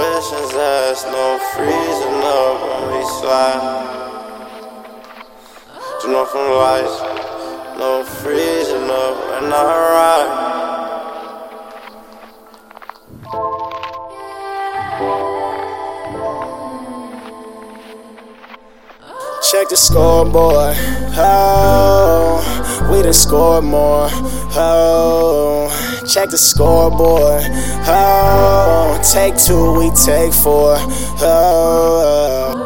questions asked, no freezing up when we slide. Turn off from no freezing up when I ride. Check the scoreboard. Oh, we done scored more. Oh, check the scoreboard. Oh, take two, we take four. Oh,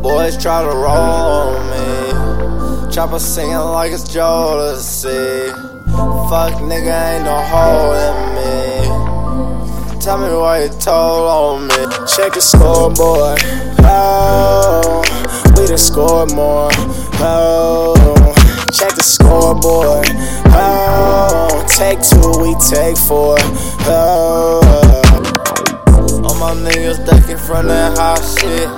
Boys try to roll me. Chopper singing like it's Jodeci. Fuck nigga, ain't no hole in me. Tell me why you told on me. check the scoreboard. Oh, scored more. Oh, check the scoreboard. Oh, take two, we take four. Oh. All my niggas ducking from that hot shit.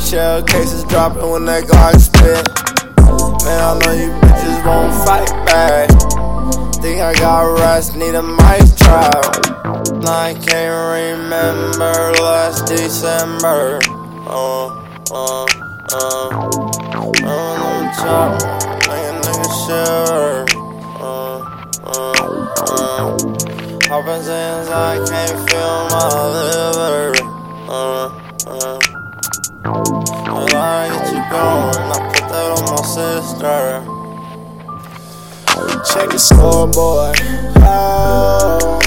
Shell cases dropping when that Glock spit. Man, I know you bitches won't fight back. Think I got rest, need a mic trial. I can't remember last December. Uh, uh, uh. I'm top, make a nigga shiver. Uh, uh, uh. Poppin' sands, I can't feel my liver. Uh, uh. Well, I get you going, I put that on my sister. Check the scoreboard. Oh,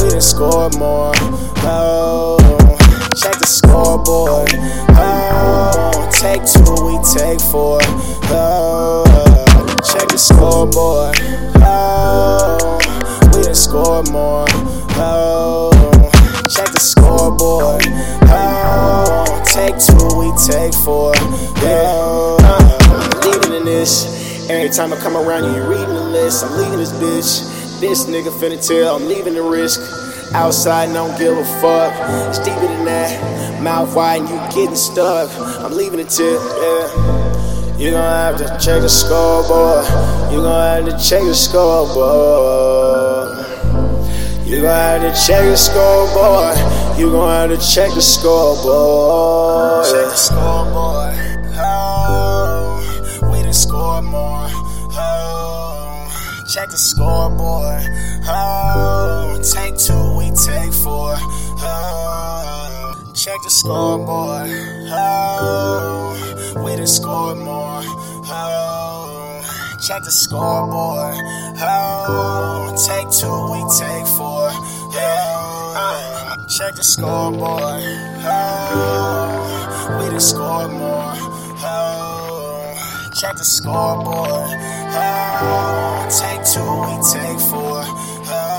we done scored more. Oh, take four. Oh, check the scoreboard. Oh, we done scored more. Oh, check the scoreboard. Oh, take two, we take four. Yeah, leading in this. Every time I come around you, you reading the list. I'm leaving this bitch. This nigga finna tell I'm leaving the risk. Outside, don't give a fuck. It's deeper than that. Mouth wide and you getting stuck. I'm leaving the tip, yeah. You gon' have to check the scoreboard. You gon' have to check the scoreboard. You gon' have to check the scoreboard. You gon' have to check the scoreboard. Check the scoreboard. Check the scoreboard. Oh, take two, we take four. Oh, check the scoreboard. Oh, we done scored more. Oh, check the scoreboard. Oh, take two, we take four. Yeah, check the scoreboard. Oh, we done scored more. Oh, check the scoreboard. Oh, take two, we take four. Oh.